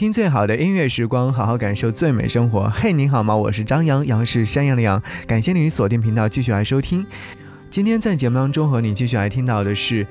听最好的音乐时光，好好感受最美生活。嘿，你好吗？我是张扬，杨是山羊的羊。感谢你锁定频道，继续来收听。今天在节目当中和你继续来听到的是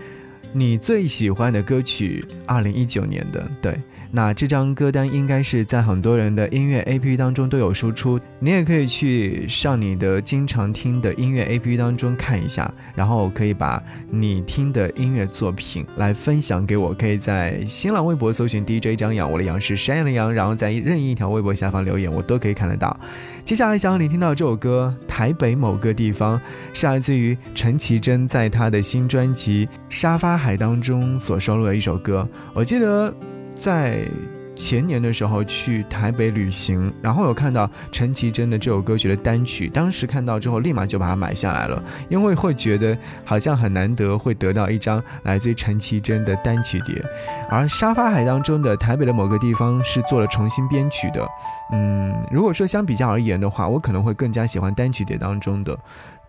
你最喜欢的歌曲，二零一九年的对。那这张歌单应该是在很多人的音乐 APP 当中都有输出，你也可以去上你的经常听的音乐 APP 当中看一下，然后可以把你听的音乐作品来分享给我，可以在新浪微博搜寻 DJ 张扬，我的杨是山羊的羊，然后在任意一条微博下方留言，我都可以看得到。接下来想要你听到这首歌《台北某个地方》，是来自于陈绮贞在她的新专辑《沙发海》当中所收录的一首歌，我记得。在前年的时候去台北旅行，然后有看到陈绮贞的这首歌曲的单曲，当时看到之后立马就把它买下来了，因为会觉得好像很难得会得到一张来自于陈绮贞的单曲碟，而沙发海当中的台北的某个地方是做了重新编曲的，嗯，如果说相比较而言的话，我可能会更加喜欢单曲碟当中的，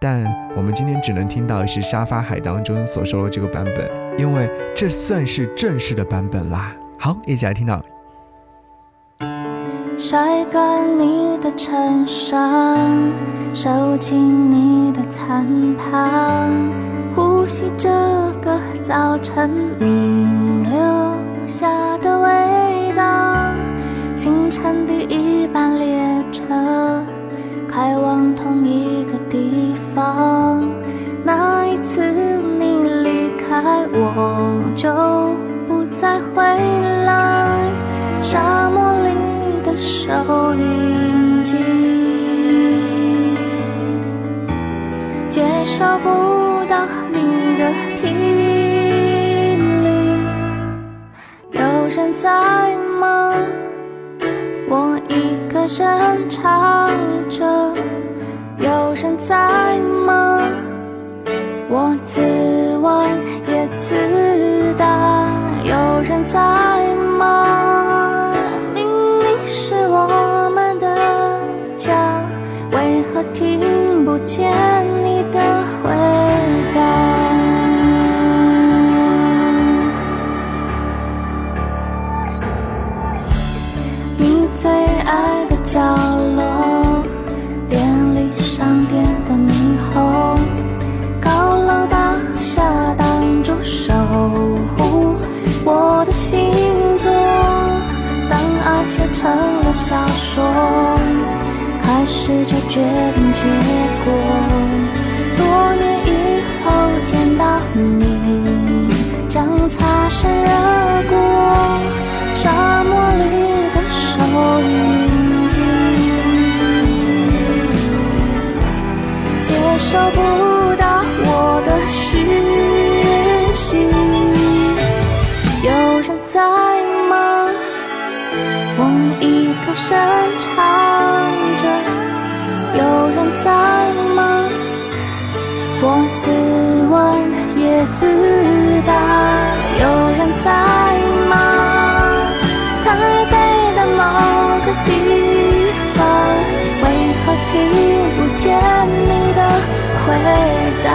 但我们今天只能听到的是沙发海当中所说的这个版本，因为这算是正式的版本啦。好，一起来听到。晒干你的衬衫，收起你的餐盘，呼吸这个早晨你留下的味道。清晨第一班列车开往同一那一次你离开我就不。再回来，沙漠里的收音机，接收不到你的频率。有人在吗？我一个人唱着。有人在吗？我自问也自答。有人在吗？明明是我们的家，为何听不见你的回答？我一个人唱着。有人在吗？我自问也自答。有人在吗？台北的某个地方，为何听不见你的回答？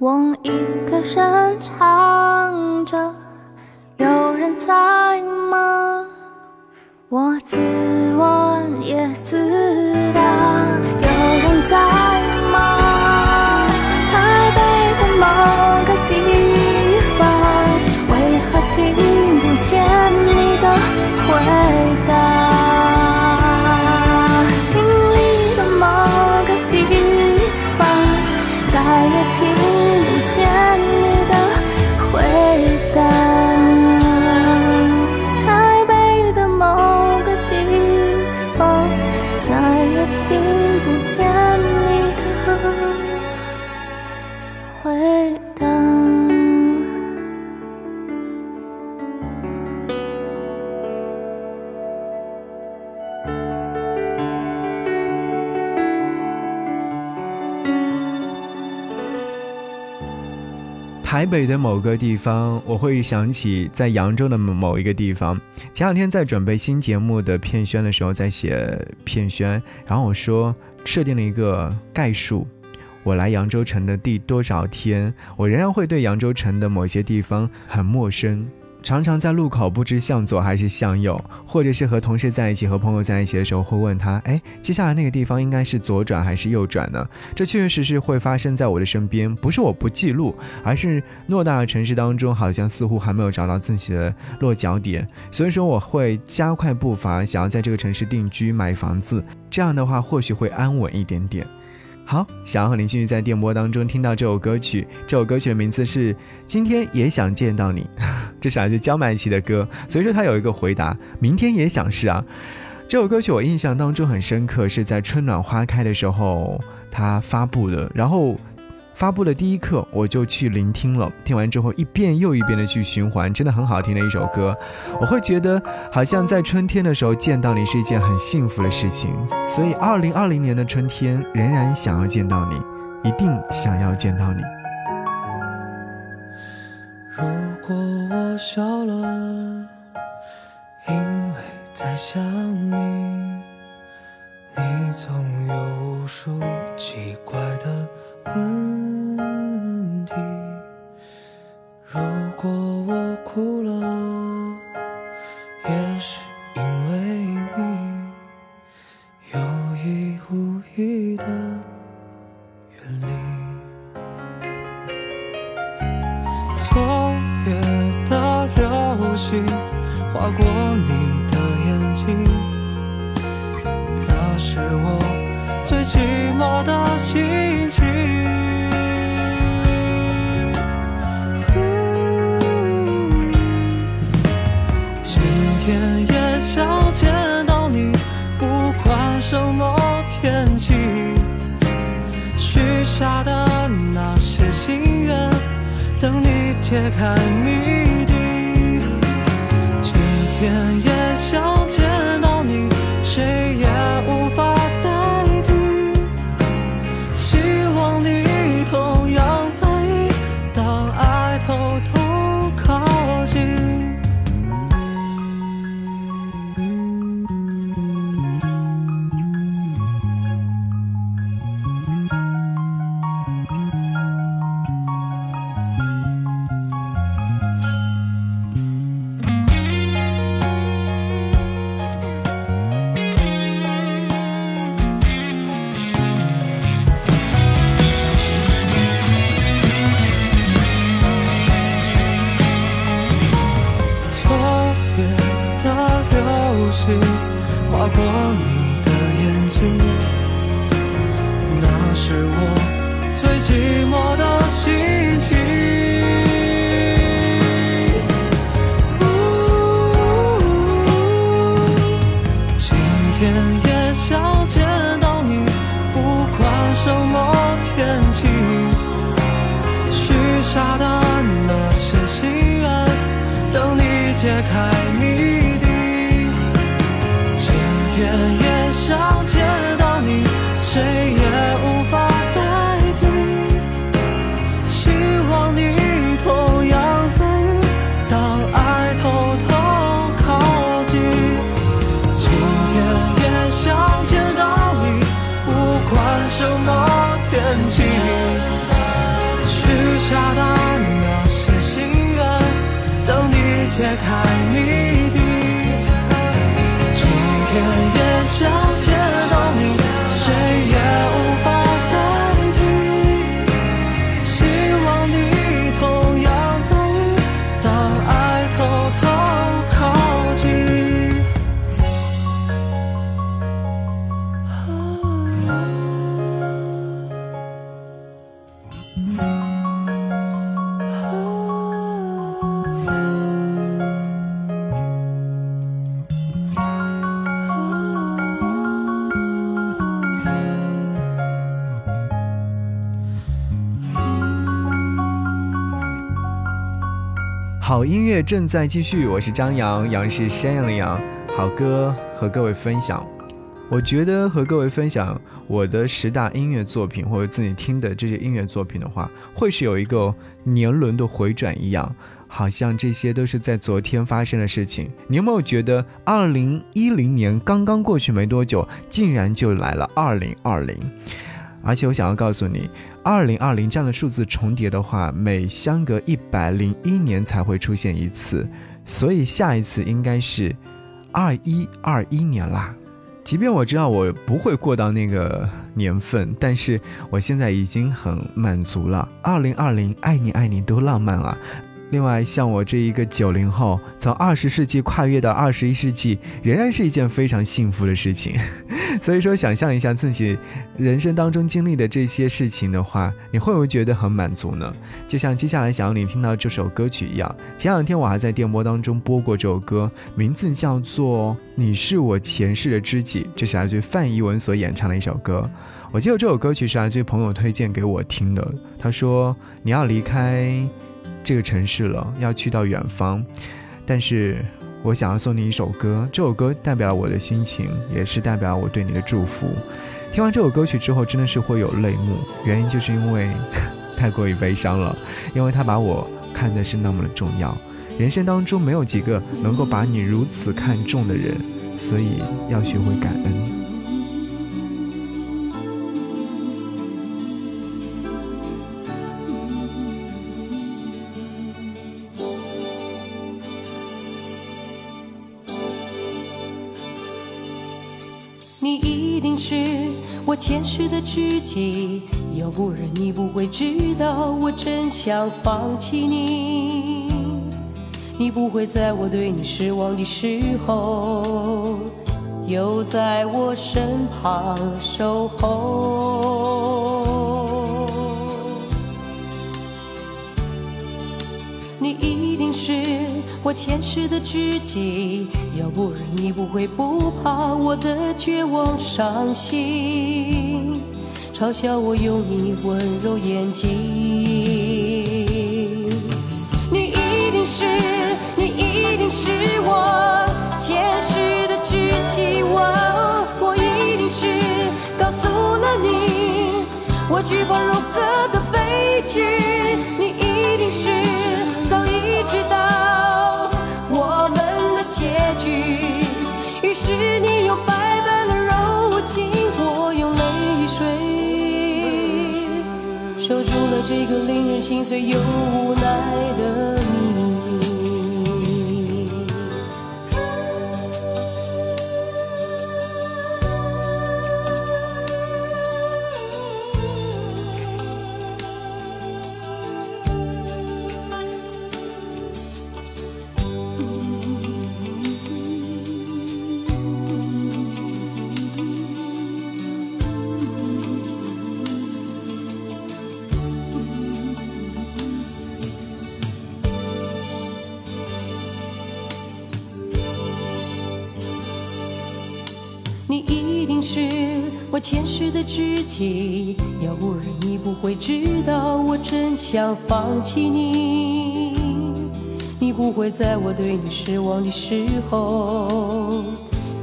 我一个人唱着。有人在吗？我自问也自答。有人在台北的某个地方，我会想起在扬州的某一个地方。前两天在准备新节目的片宣的时候，在写片宣，然后我说设定了一个概述：我来扬州城的第多少天，我仍然会对扬州城的某些地方很陌生。常常在路口不知向左还是向右，或者是和同事在一起、和朋友在一起的时候，会问他：“哎，接下来那个地方应该是左转还是右转呢？”这确实实会发生在我的身边，不是我不记录，而是偌大的城市当中，好像似乎还没有找到自己的落脚点。所以说，我会加快步伐，想要在这个城市定居、买房子，这样的话或许会安稳一点点。好，想要和您继续在电波当中听到这首歌曲。这首歌曲的名字是《今天也想见到你》，这是来自焦麦琪的歌。所以说他有一个回答：明天也想是啊。这首歌曲我印象当中很深刻，是在春暖花开的时候他发布的。然后。发布的第一刻，我就去聆听了。听完之后，一遍又一遍的去循环，真的很好听的一首歌。我会觉得，好像在春天的时候见到你是一件很幸福的事情。所以，二零二零年的春天，仍然想要见到你，一定想要见到你。如果我笑了，因为在想你，你总有无数奇怪的。问等你揭开谜底。今天划过你的眼睛，那是我最寂寞的心情。今天也想见到你，不管什么天气，许下的那些心愿，等你解开。下的那些心愿等你解开谜好音乐正在继续，我是张扬，杨是山羊的羊。好歌和各位分享。我觉得和各位分享我的十大音乐作品或者自己听的这些音乐作品的话，会是有一个年轮的回转一样，好像这些都是在昨天发生的事情。你有没有觉得，二零一零年刚刚过去没多久，竟然就来了二零二零？而且我想要告诉你，二零二零这样的数字重叠的话，每相隔一百零一年才会出现一次，所以下一次应该是二一二一年啦。即便我知道我不会过到那个年份，但是我现在已经很满足了。二零二零，爱你爱你多浪漫啊！另外，像我这一个九零后，从二十世纪跨越到二十一世纪，仍然是一件非常幸福的事情。所以说，想象一下自己人生当中经历的这些事情的话，你会不会觉得很满足呢？就像接下来想要你听到这首歌曲一样。前两天我还在电波当中播过这首歌，名字叫做《你是我前世的知己》，这是来自范逸文所演唱的一首歌。我记得这首歌曲是来自朋友推荐给我听的，他说你要离开。这个城市了，要去到远方，但是我想要送你一首歌，这首歌代表了我的心情，也是代表我对你的祝福。听完这首歌曲之后，真的是会有泪目，原因就是因为 太过于悲伤了，因为他把我看的是那么的重要。人生当中没有几个能够把你如此看重的人，所以要学会感恩。己，要不然你不会知道我真想放弃你。你不会在我对你失望的时候，又在我身旁守候。你一定是我前世的知己。要不然你不会不怕我的绝望伤心，嘲笑我用你温柔眼睛。你一定是，你一定是我前世的知己，我我一定是告诉了你，我惧怕如何的悲剧。你一定是早已知道我们的。结局，于是你守住了这个令人心碎又无奈的你。前世的知己，要不然你不会知道我真想放弃你。你不会在我对你失望的时候，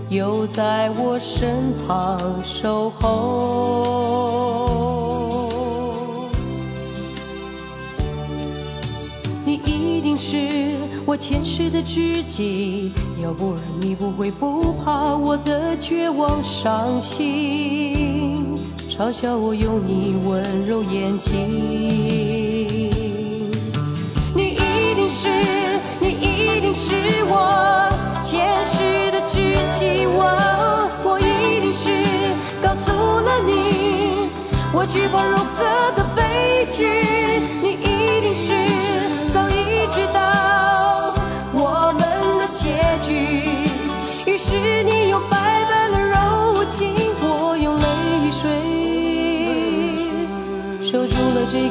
又在我身旁守候。我前世的知己。要不然你不会不怕我的绝望伤心，嘲笑我用你温柔眼睛。你一定是，你一定是我前世的知己，我我一定是告诉了你，我惧怕如何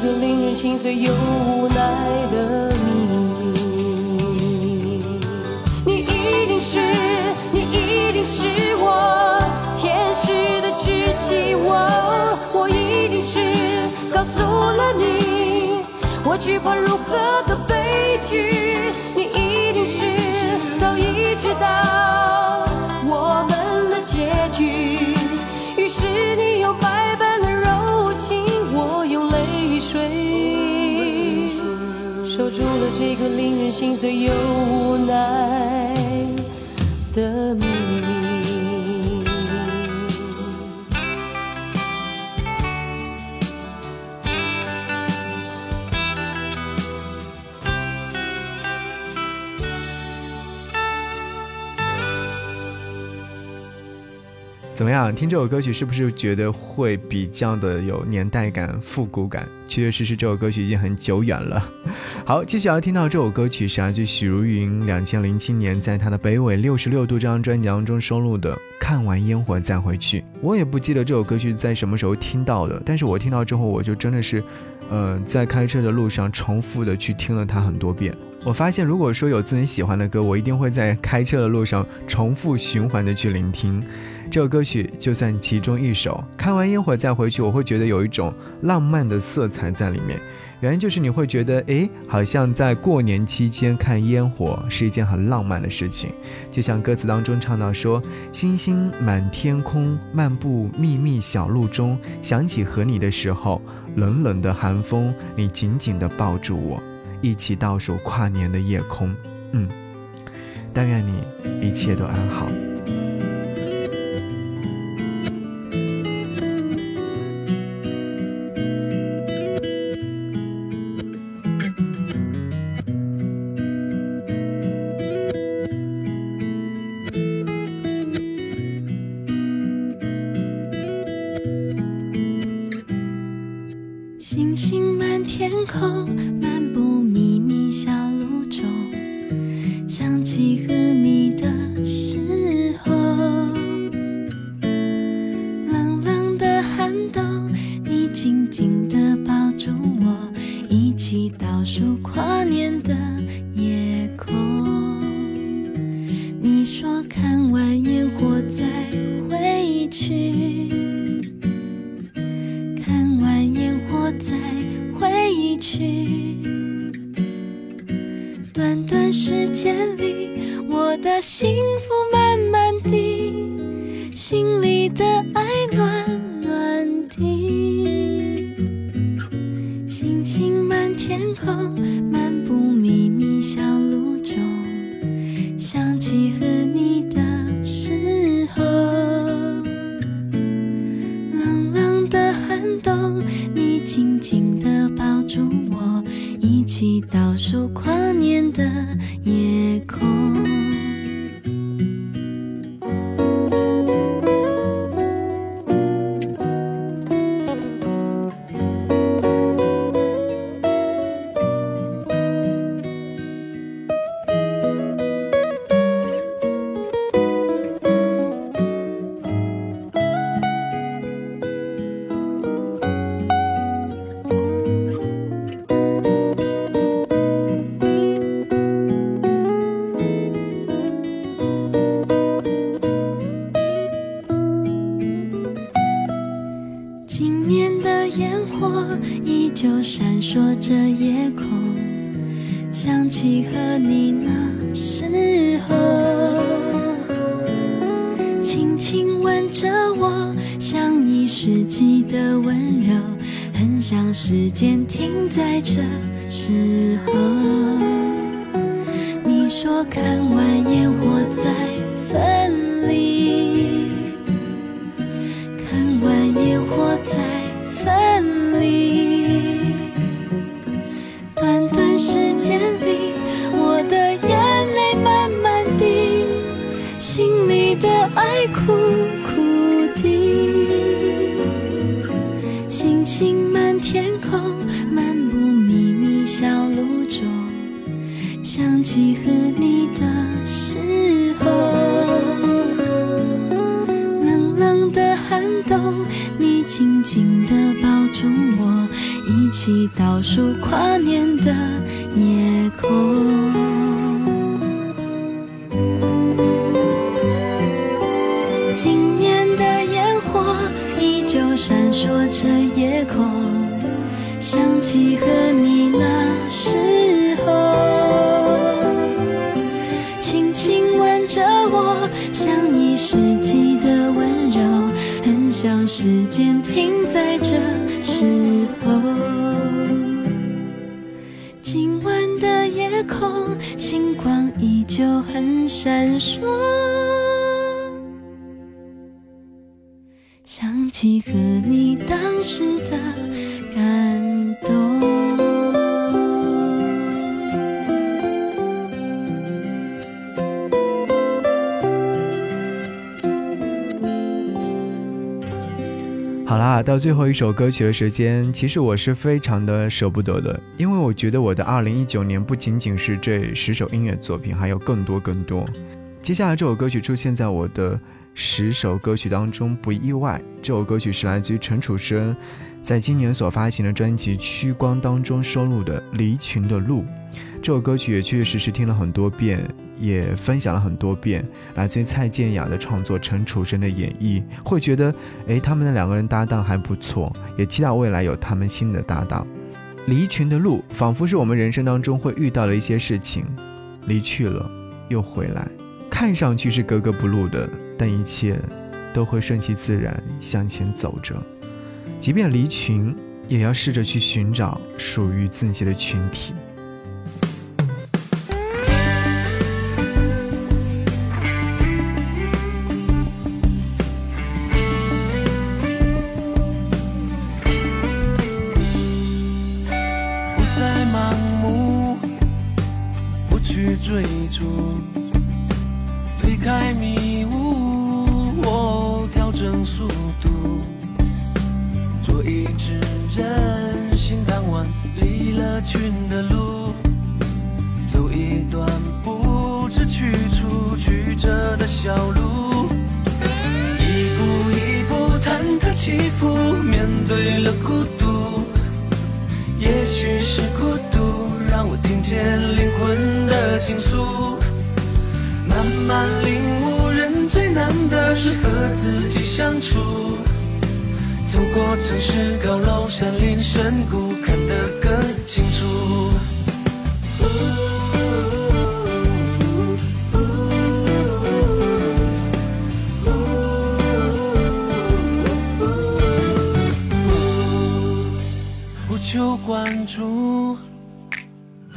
个令人心碎又无奈的秘密。你一定是，你一定是我前世的知己，我我一定是告诉了你，我惧怕如何的悲剧。你一定是。早已知道心碎又无奈的秘密。怎么样？听这首歌曲是不是觉得会比较的有年代感、复古感？确确实实，这首歌曲已经很久远了。好，继续要听到这首歌曲是来自许茹芸两千零七年在她的《北纬六十六度》这张专辑当中收录的《看完烟火再回去》。我也不记得这首歌曲在什么时候听到的，但是我听到之后，我就真的是，呃，在开车的路上重复的去听了它很多遍。我发现，如果说有自己喜欢的歌，我一定会在开车的路上重复循环的去聆听。这首歌曲就算其中一首，看完烟火再回去，我会觉得有一种浪漫的色彩在里面。原因就是你会觉得，诶，好像在过年期间看烟火是一件很浪漫的事情。就像歌词当中唱到说：“星星满天空，漫步秘密小路中，想起和你的时候，冷冷的寒风，你紧紧地抱住我，一起倒数跨年的夜空。”嗯，但愿你一切都安好。紧紧地抱住我，一起倒数跨年的夜想起和你那时候，轻轻吻着我，像一世纪的温柔，很想时间停在这时候。你说看起倒数跨年的夜空。闪烁。想起和你当时的到最后一首歌曲的时间，其实我是非常的舍不得的，因为我觉得我的二零一九年不仅仅是这十首音乐作品，还有更多更多。接下来这首歌曲出现在我的十首歌曲当中，不意外。这首歌曲是来自于陈楚生在今年所发行的专辑《趋光》当中收录的《离群的路》。这首歌曲也确确实实听了很多遍，也分享了很多遍。来自于蔡健雅的创作，陈楚生的演绎，会觉得，诶，他们的两个人搭档还不错，也期待未来有他们新的搭档。离群的路，仿佛是我们人生当中会遇到的一些事情，离去了又回来，看上去是格格不入的，但一切都会顺其自然向前走着。即便离群，也要试着去寻找属于自己的群体。群的路，走一段不知去处曲折的小路，一步一步忐忑起伏，面对了孤独。也许是孤独，让我听见灵魂的倾诉。慢慢领悟，人最难的是和自己相处。走过城市高楼、山林深谷，得更清楚。不求关注，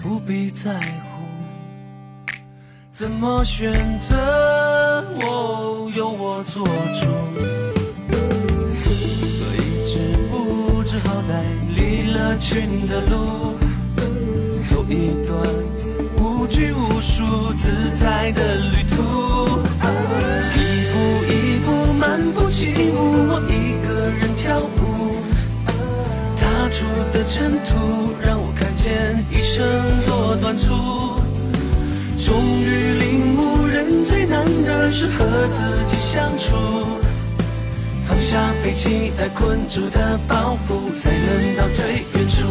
不必在乎，怎么选择，哦，由我做主。群的路，走一段无拘无束、自在的旅途。一步一步漫步起舞，我一个人跳舞。踏出的尘土，让我看见一生多短促。终于领悟，人最难的是和自己相处。放下被期待困住的包袱，才能到最远处。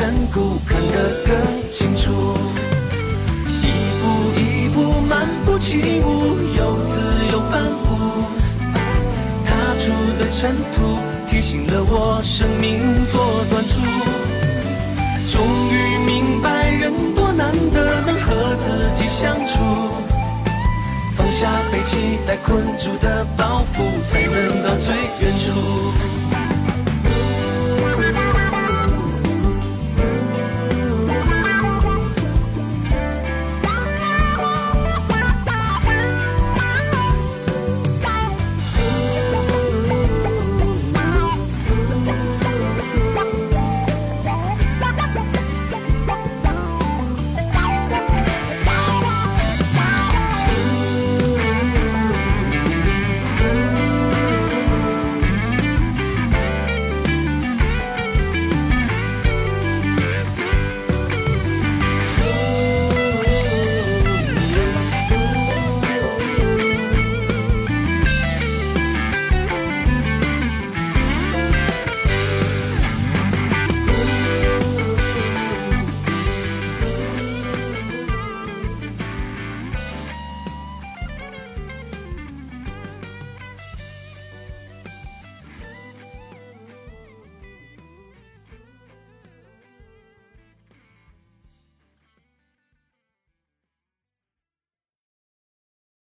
深谷，看得更清楚。一步一步漫步起舞，又自由反复。踏出的尘土，提醒了我生命多短促。终于明白，人多难得能和自己相处。放下被期待困住的包袱，才能到最远处。